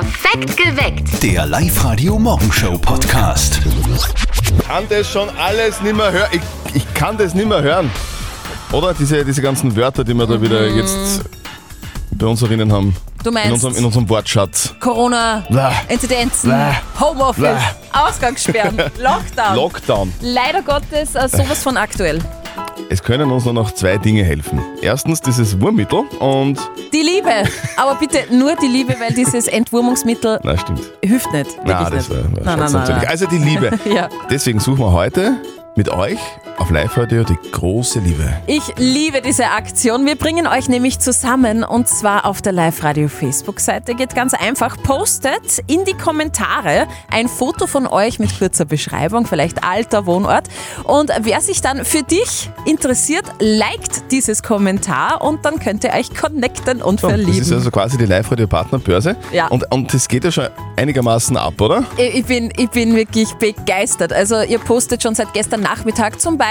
Perfekt geweckt. Der Live-Radio-Morgenshow-Podcast. kann das schon alles nicht mehr hören. Ich, ich kann das nicht mehr hören. Oder? Diese, diese ganzen Wörter, die wir da wieder jetzt bei uns erinnern haben. Mhm. Du meinst- In unserem, in unserem Wortschatz. Corona, Blah. Inzidenzen, Blah. Homeoffice, Blah. Ausgangssperren, Lockdown. Lockdown. Leider Gottes äh, sowas von aktuell. Es können uns nur noch zwei Dinge helfen. Erstens dieses Wurmmittel und. Die Liebe, aber bitte nur die Liebe, weil dieses Entwurmungsmittel Na, stimmt. hilft nicht. Na, das nicht. war, war nein, nein, natürlich. nein. Also die Liebe. Ja. Deswegen suchen wir heute mit euch auf Live-Radio die große Liebe. Ich liebe diese Aktion. Wir bringen euch nämlich zusammen und zwar auf der Live-Radio-Facebook-Seite. Geht ganz einfach. Postet in die Kommentare ein Foto von euch mit kurzer Beschreibung, vielleicht Alter, Wohnort. Und wer sich dann für dich interessiert, liked dieses Kommentar und dann könnt ihr euch connecten und So, das verlieben. ist also quasi die Live-Radio-Partnerbörse. Ja. Und, und das geht ja schon einigermaßen ab, oder? Ich bin, ich bin wirklich begeistert. Also ihr postet schon seit gestern Nachmittag zum Beispiel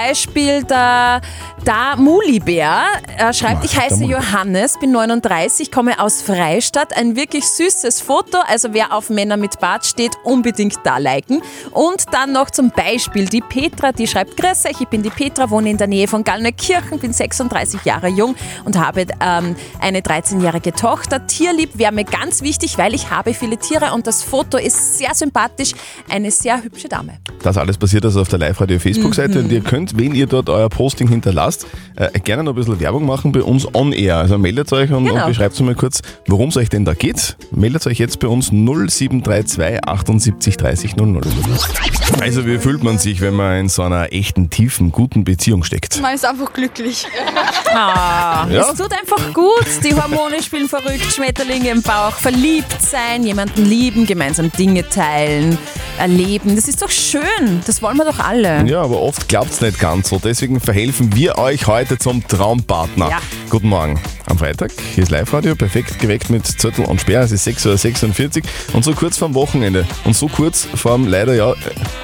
der, der Mulibär. Er schreibt, ich heiße. Johannes, bin 39, komme aus Freistadt. Ein wirklich süßes Foto. Also wer auf Männer mit Bart steht, unbedingt da liken. Und dann noch zum Beispiel die Petra, die schreibt, Grüß euch, ich bin die Petra, wohne in der Nähe von Gallneukirchen, bin 36 Jahre jung und habe ähm, eine 13-jährige Tochter. Tierlieb wäre mir ganz wichtig, weil ich habe viele Tiere und das Foto ist sehr sympathisch. Eine sehr hübsche Dame. Das alles passiert also auf der Live-Radio-Facebook-Seite Mhm. und ihr könnt, wenn ihr dort euer Posting hinterlasst, äh, gerne noch ein bisschen Werbung machen bei uns on air. Also meldet euch und, Genau. und beschreibt uns mal kurz, worum es euch denn da geht. Meldet euch jetzt bei uns 0732 78 30 00. Also wie fühlt man sich, wenn man in so einer echten, tiefen, guten Beziehung steckt? Man ist einfach glücklich. Ah, Ja? Es tut einfach gut. Die Hormone spielen verrückt, Schmetterlinge im Bauch, verliebt sein, jemanden lieben, gemeinsam Dinge teilen, erleben. Das ist doch schön. Das wollen wir doch alle. Ja, aber oft klappt es nicht ganz so. Deswegen verhelfen wir euch heute zum Traumpartner. Ja. Guten Morgen. Am Freitag, hier ist Live-Radio, perfekt geweckt mit Zettel und Sperr. Es ist 6.46 Uhr und so kurz vorm Wochenende und so kurz vorm leider ja äh,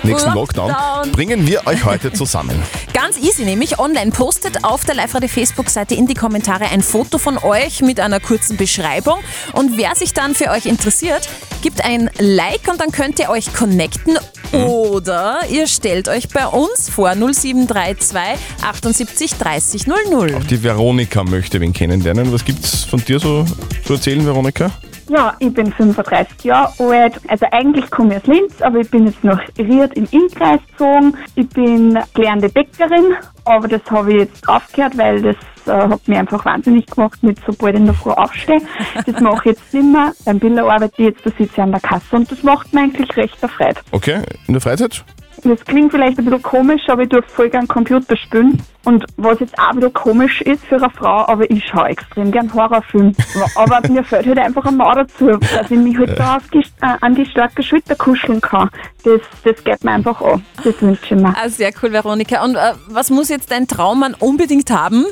nächsten Lockdown, Lockdown. bringen wir euch heute zusammen. Ganz easy, nämlich online. Postet auf der Live-Radio Facebook-Seite in die Kommentare ein Foto von euch mit einer kurzen Beschreibung. Und wer sich dann für euch interessiert, gibt ein Like und dann könnt ihr euch connecten. Oder ihr stellt euch bei uns vor 0732 78 30 00. Die Veronika möchte wen kennenlernen. Was gibt's von dir so zu erzählen, Veronika? Ja, ich bin 35 Jahre alt. Also eigentlich komme ich aus Linz, aber ich bin jetzt nach Ried im Innkreis gezogen. Ich bin gelernte Bäckerin, aber das habe ich jetzt aufgehört, weil das äh, hat mich einfach wahnsinnig gemacht, mit so bald in der Früh aufstehen. Das mache ich jetzt nicht mehr. Beim Biller arbeite ich jetzt, da sitze ich an der Kasse und das macht mir eigentlich recht erfreut. Okay, in der Freizeit? Das klingt vielleicht ein bisschen komisch, aber ich tue voll gern Computer spielen. Und was jetzt auch wieder komisch ist für eine Frau, aber ich schaue extrem gern Horrorfilme. Aber mir fällt halt einfach ein Mann dazu, dass ich mich halt da auf die, äh, an die starke Schulter kuscheln kann. Das, das geht mir einfach an. Das wünsche ich mir. Ah, sehr cool, Veronika. Und äh, was muss jetzt dein Traummann unbedingt haben?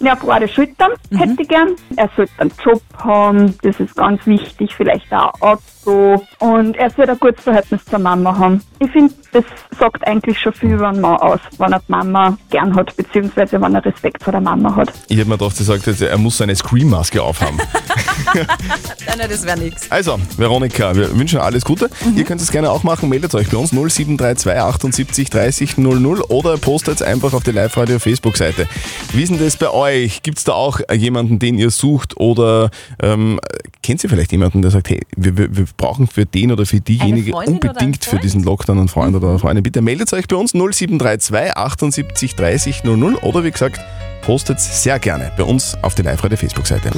Ja, breite Schultern hätte ich gern. Er sollte einen Job haben, das ist ganz wichtig, vielleicht auch ein Auto. Und er sollte ein gutes Verhältnis zur Mama haben. Ich finde, das sagt eigentlich schon viel über einen Mann aus, wenn er die Mama gern hat, beziehungsweise wenn er Respekt vor der Mama hat. Ich hätte mir gedacht, sie sagt jetzt, er muss seine Scream-Maske aufhaben. Nein, nein, das wäre nichts. Also, Veronika, wir wünschen alles Gute. Ihr könnt es gerne auch machen. Meldet euch bei uns 0732 78 30 00 oder postet einfach auf die Live-Radio Facebook-Seite. Wie ist denn das bei euch? Gibt es da auch jemanden, den ihr sucht oder ähm, kennt ihr vielleicht jemanden, der sagt, hey, wir, wir, wir brauchen für den oder für diejenige unbedingt für diesen Lockdown einen Freund oder eine Freundin? Bitte meldet euch bei uns 0732 78 30 00 oder wie gesagt, postet sehr gerne bei uns auf die Live-Radio Facebook-Seite.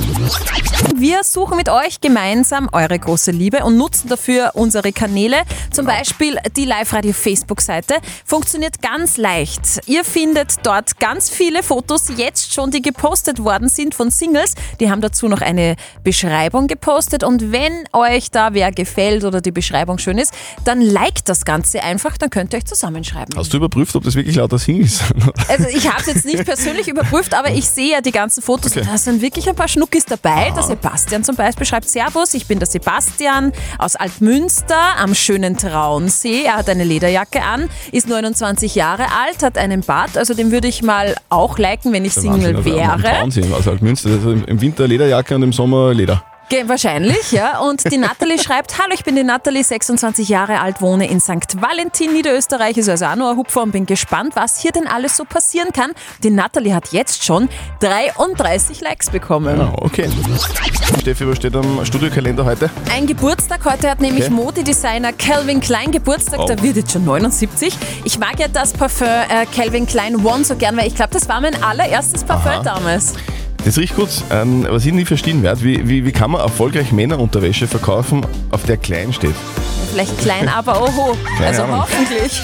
Wir suchen mit euch gemeinsam eure große Liebe und nutzen dafür unsere Kanäle. Zum Beispiel die Live-Radio-Facebook-Seite. Funktioniert ganz leicht. Ihr findet dort ganz viele Fotos jetzt schon, die gepostet worden sind von Singles. Die haben dazu noch eine Beschreibung gepostet. Und wenn euch da wer gefällt oder die Beschreibung schön ist, dann liked das Ganze einfach, dann könnt ihr euch zusammenschreiben. Hast du überprüft, ob das wirklich lauter Singles sind? Also ich habe es jetzt nicht persönlich überprüft, aber ich sehe ja die ganzen Fotos Okay. da sind wirklich ein paar Schnuckis dabei. Der Sebastian zum Beispiel schreibt Servus, ich bin der Sebastian aus Altmünster am schönen Traunsee. Er hat eine Lederjacke an, ist 29 Jahre alt, hat einen Bart, also den würde ich mal auch liken, wenn ich Single Wahnsinn, also am wäre. Traunsee, also halt Münster, also im Winter Lederjacke und im Sommer Leder. Ge wahrscheinlich, ja. Und die Natalie schreibt, hallo, ich bin die Natalie, 26 Jahre alt, wohne in St. Valentin, Niederösterreich, ist also auch nur ein Hupfer und bin gespannt, was hier denn alles so passieren kann. Die Natalie hat jetzt schon 33 Likes bekommen. Ah, okay. Steffi, was steht am Studiokalender heute? Ein Geburtstag, heute hat nämlich Okay. Modedesigner Calvin Klein Geburtstag, Oh. der wird jetzt schon 79. Ich mag ja das Parfum äh, Calvin Klein One so gern, weil ich glaube, das war mein allererstes Parfum Aha. damals. Das riecht gut. Ähm, was ich nie verstehen werde, wie, wie, wie kann man erfolgreich Männerunterwäsche verkaufen, auf der klein steht? Vielleicht klein, aber oho. Keine also Ahnung. hoffentlich.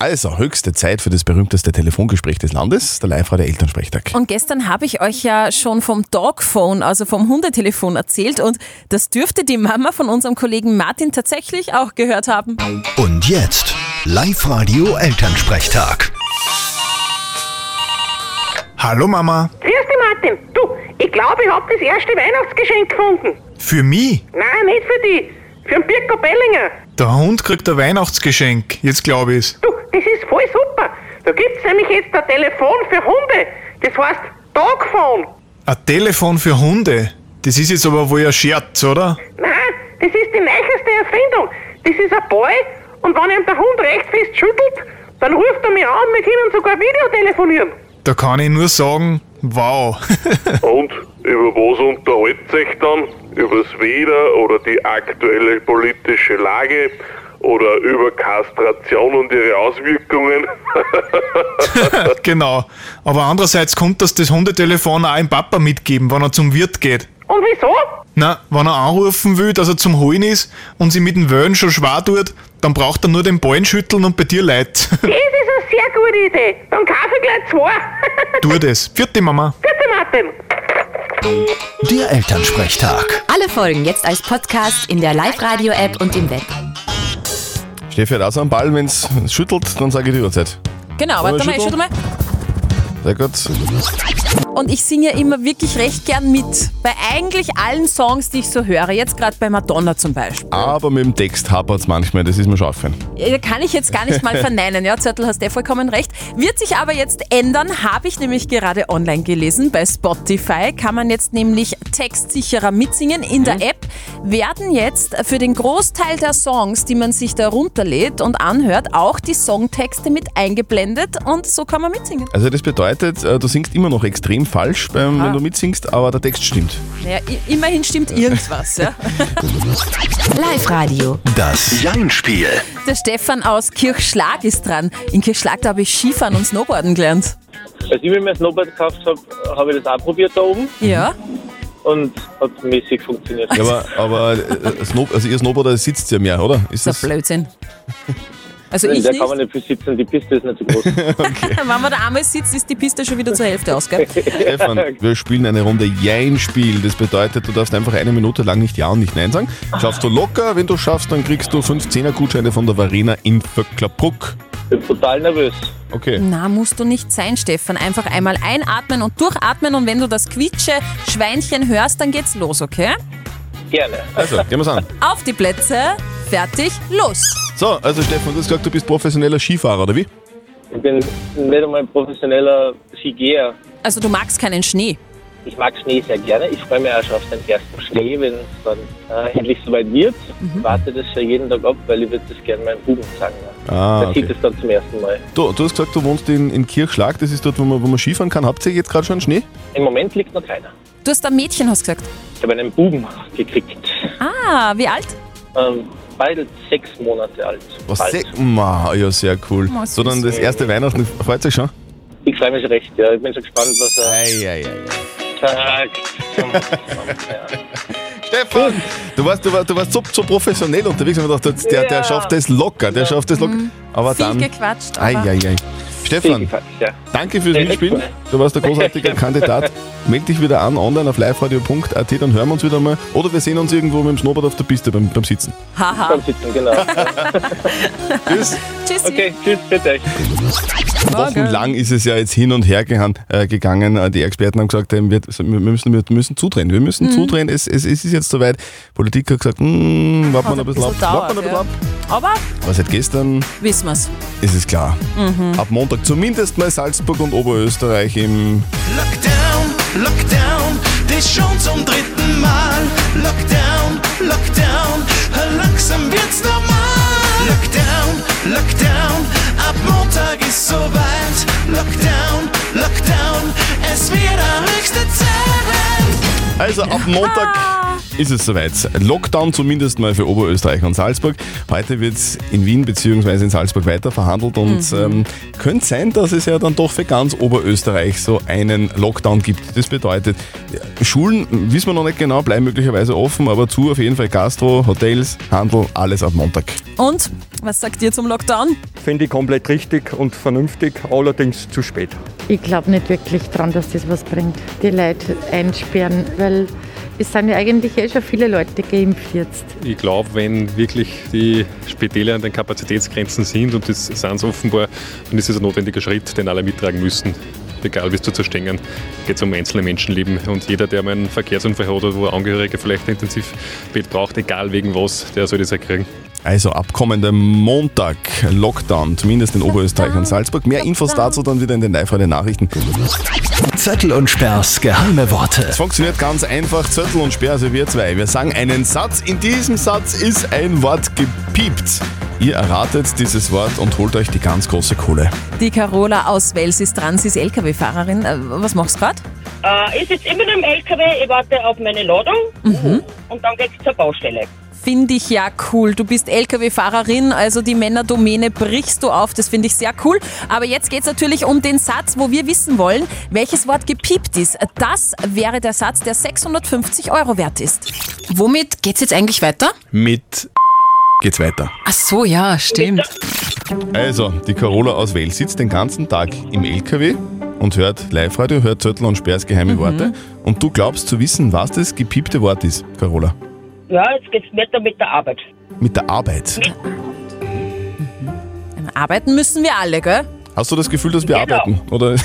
Also, höchste Zeit für das berühmteste Telefongespräch des Landes, der live der Elternsprechtag. Und gestern habe ich euch ja schon vom Dogphone, also vom Hundetelefon erzählt und das dürfte die Mama von unserem Kollegen Martin tatsächlich auch gehört haben. Und jetzt Live-Radio Elternsprechtag. Hallo Mama. Grüß dich, Martin. Du, ich glaube, ich hab das erste Weihnachtsgeschenk gefunden. Für mich? Nein, nicht für dich. Für den Birko Bellinger. Der Hund kriegt ein Weihnachtsgeschenk. Jetzt glaube ich's. Du, das ist voll super. Da gibt's nämlich jetzt ein Telefon für Hunde. Das heißt Dogphone. Ein Telefon für Hunde. Das ist jetzt aber wohl ein Scherz, oder? Nein, das ist die neueste Erfindung. Das ist ein Boy und wenn ihm der Hund recht fest schüttelt, dann ruft er mich an wir können sogar Videotelefonieren. Da kann ich nur sagen, wow. Und über was unterhaltet sich dann? Übers Wetter oder die aktuelle politische Lage oder über Kastration und ihre Auswirkungen? genau. Aber andererseits kommt das das Hundetelefon auch im Papa mitgeben, wenn er zum Wirt geht. Und wieso? Na, wenn er anrufen will, dass er zum Holen ist und sie mit dem Wellen schon schwer tut, dann braucht er nur den Ballen schütteln und bei dir leid. Das ist eine sehr gute Idee. Dann kaufe ich gleich zwei. tu das. Vierte Mama. Bitte, Martin. Der Elternsprechtag. Alle Folgen jetzt als Podcast in der Live-Radio-App und im Web. Steffi hat auch so einen Ball, wenn es schüttelt, dann sage ich die Uhrzeit. Genau, warte mal, ich schüttel mal. Sehr gut. Und ich singe ja immer wirklich recht gern mit. Bei eigentlich allen Songs, die ich so höre. Jetzt gerade bei Madonna zum Beispiel. Aber mit dem Text hapert es manchmal, das ist mir schon aufgefallen. Ja, Kann ich jetzt gar nicht mal verneinen. Ja, Zörtel, hast du vollkommen recht. Wird sich aber jetzt ändern, habe ich nämlich gerade online gelesen. Bei Spotify kann man jetzt nämlich textsicherer mitsingen. In der App werden jetzt für den Großteil der Songs, die man sich da runterlädt und anhört, auch die Songtexte mit eingeblendet und so kann man mitsingen. Also das bedeutet, äh, du singst immer noch extrem falsch, beim, Aha. wenn du mitsingst, aber der Text stimmt. Naja, immerhin stimmt irgendwas. Ja. Live-Radio. Das Jein-Spiel. Der Stefan aus Kirchschlag ist dran. In Kirchschlag, da habe ich Skifahren und Snowboarden gelernt. Als ich mir mein Snowboard gekauft habe, habe ich das auch probiert da oben Ja. und hat mäßig funktioniert. Ja, aber, aber äh, Snow, also ihr Snowboarder sitzt ja mehr, oder? Ist Das ist das? ein Blödsinn. Also In ich der nicht. kann man nicht viel sitzen, die Piste ist nicht so groß. Wenn man da einmal sitzt, ist die Piste schon wieder zur Hälfte aus, gell? Stefan, wir spielen eine Runde Jein-Spiel. Das bedeutet, du darfst einfach eine Minute lang nicht Ja und nicht Nein sagen. Schaffst du locker, wenn du schaffst, dann kriegst du 15er Gutscheine von der Varena in Vöcklerbruck. bin total nervös. Okay. Na, musst du nicht sein, Stefan. Einfach einmal einatmen und durchatmen und wenn du das quietsche Schweinchen hörst, dann geht's los, okay? Gerne. Also, gehen wir's an. Auf die Plätze, fertig, los! So, also Stefan, du hast gesagt, du bist professioneller Skifahrer, oder wie? Ich bin nicht einmal ein professioneller Skigeher. Also du magst keinen Schnee. Ich mag Schnee sehr gerne. Ich freue mich auch schon auf den ersten Schnee, wenn es dann äh, endlich soweit wird. Ich warte das schon jeden Tag ab, weil ich würde das gerne meinem Buben sagen. Ja. Ah, Der sieht okay. es dann zum ersten Mal. Du, du hast gesagt, du wohnst in, in Kirchschlag, das ist dort, wo man, wo man Skifahren kann. Habt ihr jetzt gerade schon Schnee? Im Moment liegt noch keiner. Du hast ein Mädchen, hast gesagt. Ich habe einen Buben gekriegt. Ah, wie alt? Ähm, beide sechs Monate alt. Was sehr, Ma, ja, sehr cool. Süß. so, dann das erste Weihnachten, freut sich schon? Ich freue mich schon recht, ja. Ich bin schon gespannt, was er Ei, ei, ei. sagt. Stefan, du warst, du warst, du warst so, so professionell unterwegs ich dachte, der, der Ja. schafft das locker, der schafft das locker. Aber Viel dann. gequatscht, Ei, aber ei, ei. Stefan, Ja. danke fürs Mitspielen. Du warst ein großartiger Kandidat. Meld dich wieder an online auf liveradio.at, dann hören wir uns wieder mal. Oder wir sehen uns irgendwo mit dem Snowboard auf der Piste beim, beim Sitzen. Haha. Beim Sitzen, genau. Tschüss. Tschüssi. Okay, tschüss, bitte euch. Wochenlang ist es ja jetzt hin und her gehan, äh, gegangen. Äh, Die Experten haben gesagt, ähm, wir, wir, müssen, wir müssen zudrehen. Wir Mhm. müssen zudrehen. Es, es, es ist jetzt soweit. Politik hat gesagt, hm, warten wir noch ein bisschen ab. Warten wir noch ein bisschen ab. Aber Aber seit gestern wissen wir's. ist es klar. Mhm. Ab Montag zumindest mal Salzburg und Oberösterreich im Lockdown, das schon zum dritten Mal. Lockdown, Lockdown, langsam wird's normal. Lockdown, Lockdown, ab Montag ist soweit. Lockdown, Lockdown, es wird höchste Zeit. Also ab Montag ist es soweit. Lockdown zumindest mal für Oberösterreich und Salzburg. Heute wird in Wien bzw. in Salzburg weiter verhandelt und ähm, könnte sein, dass es ja dann doch für ganz Oberösterreich so einen Lockdown gibt. Das bedeutet, ja, Schulen, wissen wir noch nicht genau, bleiben möglicherweise offen, aber zu auf jeden Fall Gastro, Hotels, Handel, alles ab Montag. Und was sagt ihr zum Lockdown? Finde ich komplett richtig und vernünftig, allerdings zu spät. Ich glaube nicht wirklich dran, dass das was bringt, die Leute einsperren, weil es sind ja eigentlich eh schon viele Leute geimpft jetzt. Ich glaube, wenn wirklich die Spitäle an den Kapazitätsgrenzen sind und das sind sie offenbar, dann ist es ein notwendiger Schritt, den alle mittragen müssen. Egal wie es zu zerstängen, geht es um einzelne Menschenleben. Und jeder, der mal einen Verkehrsunfall hat oder wo Angehörige vielleicht ein Intensivbett braucht, egal wegen was, der soll das auch kriegen. Also ab kommendem Montag Lockdown, zumindest in Oberösterreich und Salzburg. Mehr Infos dazu dann wieder in den Live-Radio-Nachrichten. Zettel und Sperrs geheime Worte. Es funktioniert ganz einfach, Zettel und Sperr, also wir zwei. Wir sagen einen Satz, in diesem Satz ist ein Wort gepiept. Ihr erratet dieses Wort und holt euch die ganz große Kohle. Die Carola aus Wels ist dran, sie ist LKW-Fahrerin. Äh, Was machst du gerade? Äh, ich sitze immer im LKW, ich warte auf meine Ladung und dann geht's zur Baustelle. Finde ich ja cool. Du bist LKW-Fahrerin, also die Männerdomäne brichst du auf. Das finde ich sehr cool. Aber jetzt geht es natürlich um den Satz, wo wir wissen wollen, welches Wort gepiept ist. Das wäre der Satz, der 650 Euro wert ist. Womit geht's jetzt eigentlich weiter? Mit geht's weiter. Ach so, ja, stimmt. Also, die Carola aus Wels sitzt den ganzen Tag im LKW und hört Live-Radio, hört Zettel und Sperrs geheime Worte. Und du glaubst zu wissen, was das gepiepte Wort ist, Carola. Ja, jetzt geht's weiter mit der Arbeit. Mit der Arbeit. Arbeiten müssen wir alle, gell? Hast du das Gefühl, dass wir Genau. arbeiten? Oder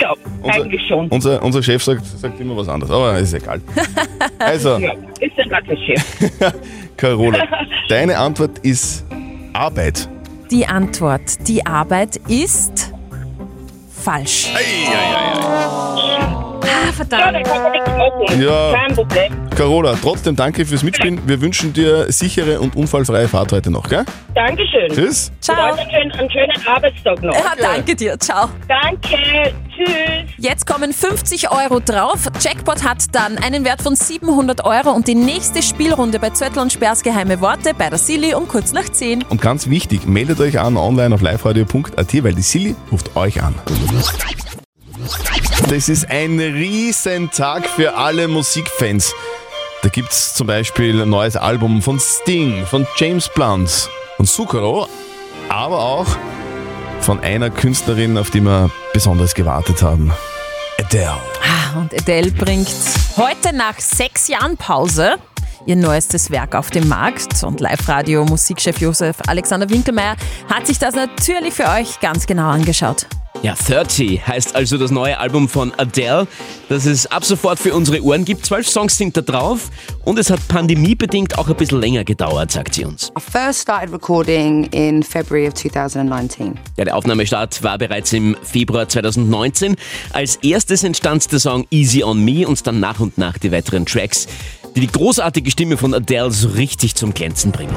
Ja, eigentlich schon. unser, unser Chef sagt, sagt immer was anderes, aber ist egal. Also, Ja, ist ja gerade der Chef. Carola, deine Antwort ist Arbeit. Die Antwort, die Arbeit ist falsch. Ah, verdammt. Ja. Kein Problem. Carola, trotzdem danke fürs Mitspielen. Wir wünschen dir sichere und unfallfreie Fahrt heute noch, gell? Dankeschön. Tschüss. Ciao. Einen schönen, einen schönen Arbeitstag noch. Ja, danke dir. Ciao. Danke. Tschüss. Jetzt kommen 50 Euro drauf. Jackpot hat dann einen Wert von 700 Euro und die nächste Spielrunde bei Zöttl und Sperrs geheime Worte bei der Silly um kurz nach 10. Und ganz wichtig, meldet euch an online auf liveradio.at, weil die Silly ruft euch an. Das ist ein Riesentag für alle Musikfans. Da gibt es zum Beispiel ein neues Album von Sting, von James Blunt, von Zucchero, aber auch von einer Künstlerin, auf die wir besonders gewartet haben. Adele. Ah, Und Adele bringt heute nach sechs Jahren Pause ihr neuestes Werk auf den Markt. Und Live-Radio-Musikchef Josef Alexander Winkelmeier hat sich das natürlich für euch ganz genau angeschaut. Ja, 30 heißt also das neue Album von Adele, das es ab sofort für unsere Ohren gibt. Zwölf Songs sind da drauf und es hat pandemiebedingt auch ein bisschen länger gedauert, sagt sie uns. I first started recording in February of 2019. Ja, der Aufnahmestart war bereits im Februar 2019. Als erstes entstand der Song Easy on Me und dann nach und nach die weiteren Tracks, die die großartige Stimme von Adele so richtig zum Glänzen bringen.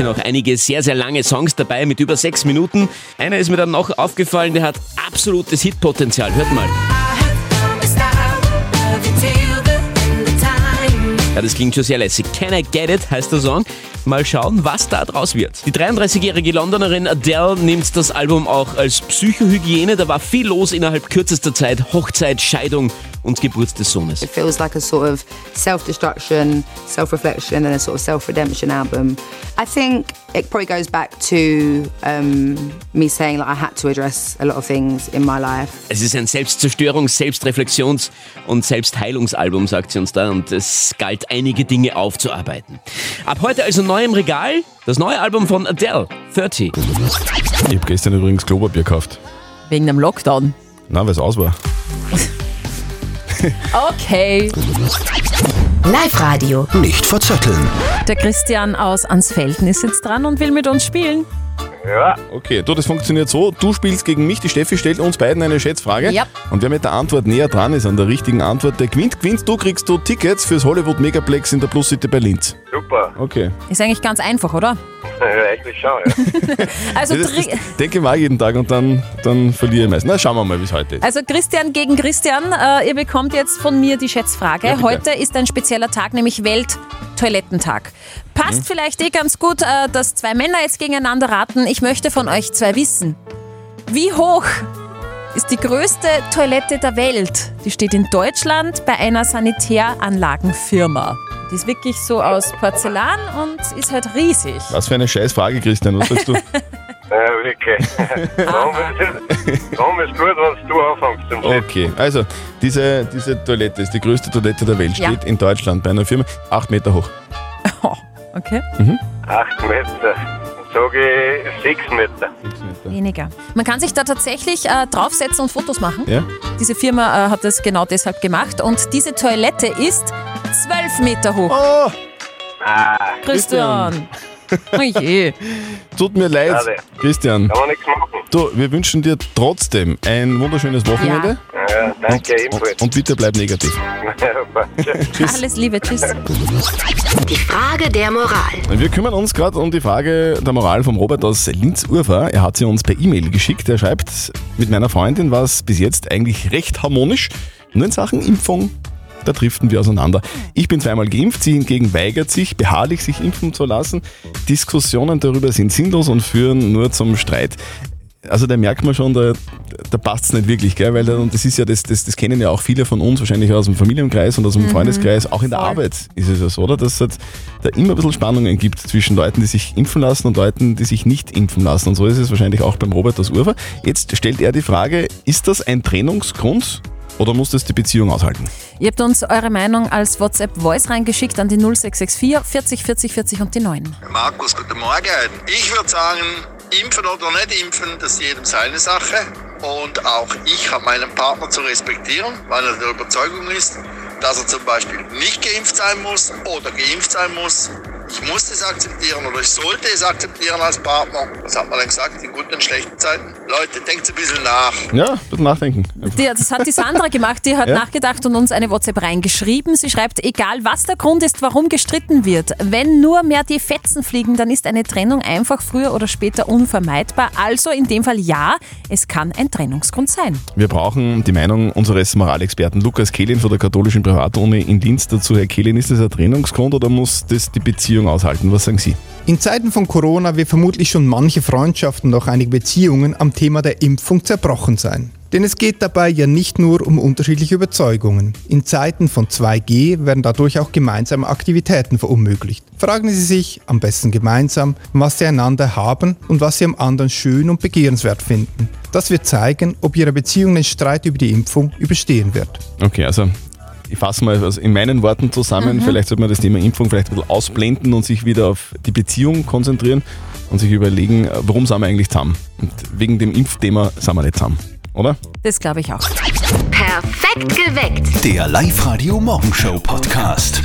Sind auch einige sehr, sehr lange Songs dabei mit über sechs Minuten. Einer ist mir dann noch aufgefallen, der hat absolutes Hitpotenzial. Hört mal. Ja, das klingt schon sehr lässig. Can I Get It heißt der Song. Mal schauen, was da draus wird. Die 33-jährige Londonerin Adele nimmt das Album auch als Psychohygiene. Da war viel los innerhalb kürzester Zeit. Hochzeit, Scheidung und Geburt des Sohnes. It feels like a sort of self-destruction, self-reflection, and a sort of self-redemption album. I think it probably goes back to um, me saying like I had to address a lot of things in my life. Es ist ein Selbstzerstörungs-, Selbstreflexions- und Selbstheilungsalbum, sagt sie uns da, und es galt, einige Dinge aufzuarbeiten. Ab heute also neu im Regal, das neue Album von Adele, 30. Ich habe gestern übrigens Klopapier gekauft. Wegen dem Lockdown. Na, weil es aus war. Okay. Live-Radio. Nicht verzetteln. Der Christian aus Ansfelden ist jetzt dran und will mit uns spielen. Ja. Okay, du, das funktioniert so. Du spielst gegen mich, die Steffi stellt uns beiden eine Schätzfrage. Ja. Und wer mit der Antwort näher dran ist, an der richtigen Antwort, der gewinnt. Gewinnst du, kriegst du Tickets fürs Hollywood Megaplex in der Plus City bei Linz. Super. Okay. Ist eigentlich ganz einfach, oder? Ja, eigentlich schon, ja. Also, das, das denke ich mal jeden Tag und dann, dann verliere ich meist. Na, schauen wir mal, wie es heute ist. also Christian gegen Christian, äh, ihr bekommt jetzt von mir die Schätzfrage. Ja. Heute ist ein spezieller Tag, nämlich Welttoilettentag. Passt Mhm. vielleicht eh ganz gut, äh, dass zwei Männer jetzt gegeneinander raten. Ich möchte von euch zwei wissen. Wie hoch ist die größte Toilette der Welt? Die steht in Deutschland bei einer Sanitäranlagenfirma. Die ist wirklich so aus Porzellan und ist halt riesig. Was für eine scheiß Frage, Christian, was sagst du? Ja, wirklich. Warum ist, warum ist gut, wenn du anfängst zum Schluss? Okay, also diese, diese Toilette ist die größte Toilette der Welt, Ja. steht in Deutschland bei einer Firma, acht Meter hoch. Okay. Mhm. Acht Meter. Sage ich sechs Meter. Weniger. Man kann sich da tatsächlich äh, draufsetzen und Fotos machen. Ja? Diese Firma äh, hat das genau deshalb gemacht. Und diese Toilette ist 12 Meter hoch. Oh! Ah, Christian. Oh je. Tut mir leid, Schade. Christian. Kann man nichts machen. Du, wir wünschen dir trotzdem ein wunderschönes Wochenende. Ja, danke ebenfalls. Und bitte bleib negativ. Tschüss. Alles Liebe, tschüss. Die Frage der Moral. Wir kümmern uns gerade um die Frage der Moral vom Robert aus Linz-Urfer. Er hat sie uns per E-Mail geschickt. Er schreibt, mit meiner Freundin war es bis jetzt eigentlich recht harmonisch. Nur in Sachen Impfung, da driften wir auseinander. Ich bin zweimal geimpft, sie hingegen weigert sich, beharrlich sich impfen zu lassen. Diskussionen darüber sind sinnlos und führen nur zum Streit. Also da merkt man schon, da, da passt es nicht wirklich, gell? Weil und das ist ja, das, das, das kennen ja auch viele von uns, wahrscheinlich aus dem Familienkreis und aus dem Mhm. Freundeskreis, auch in der Voll. Arbeit ist es ja so, oder? Dass es halt da immer ein bisschen Spannungen gibt zwischen Leuten, die sich impfen lassen und Leuten, die sich nicht impfen lassen. Und so ist es wahrscheinlich auch beim Robert aus Urfer. Jetzt stellt er die Frage, ist das ein Trennungsgrund oder muss das die Beziehung aushalten? Ihr habt uns eure Meinung als WhatsApp-Voice reingeschickt an die 0664 40 40 40 und die 9. Markus, guten Morgen. Ich würde sagen, impfen oder nicht impfen, das ist jedem seine Sache. Und auch ich habe meinen Partner zu respektieren, weil er der Überzeugung ist, dass er zum Beispiel nicht geimpft sein muss oder geimpft sein muss. Ich muss es akzeptieren oder ich sollte es akzeptieren als Partner. Was hat man dann gesagt, in guten und schlechten Zeiten? Leute, denkt ein bisschen nach. Ja, ein bisschen nachdenken. Die, das hat die Sandra gemacht, die hat Ja? nachgedacht und uns eine WhatsApp reingeschrieben. Sie schreibt, egal was der Grund ist, warum gestritten wird, wenn nur mehr die Fetzen fliegen, dann ist eine Trennung einfach früher oder später unvermeidbar. Also in dem Fall ja, es kann ein Trennungsgrund sein. Wir brauchen die Meinung unseres Moralexperten Lukas Kehlin von der katholischen Privatuni in Linz dazu. Herr Kehlin, ist das ein Trennungsgrund oder muss das die Beziehung aushalten? Was sagen Sie? In Zeiten von Corona wird vermutlich schon manche Freundschaften und auch einige Beziehungen am Thema der Impfung zerbrochen sein. Denn es geht dabei ja nicht nur um unterschiedliche Überzeugungen. In Zeiten von 2G werden dadurch auch gemeinsame Aktivitäten verunmöglicht. Fragen Sie sich am besten gemeinsam, was Sie einander haben und was Sie am anderen schön und begehrenswert finden. Das wird zeigen, ob Ihre Beziehung den Streit über die Impfung überstehen wird. Okay, also ich fasse mal also in meinen Worten zusammen. Mhm. Vielleicht sollte man das Thema Impfung vielleicht ein bisschen ausblenden und sich wieder auf die Beziehung konzentrieren und sich überlegen, warum sind wir eigentlich zusammen? Und wegen dem Impfthema sind wir nicht zusammen, oder? Das glaube ich auch. Perfekt geweckt. Der Live-Radio Morgenshow Podcast.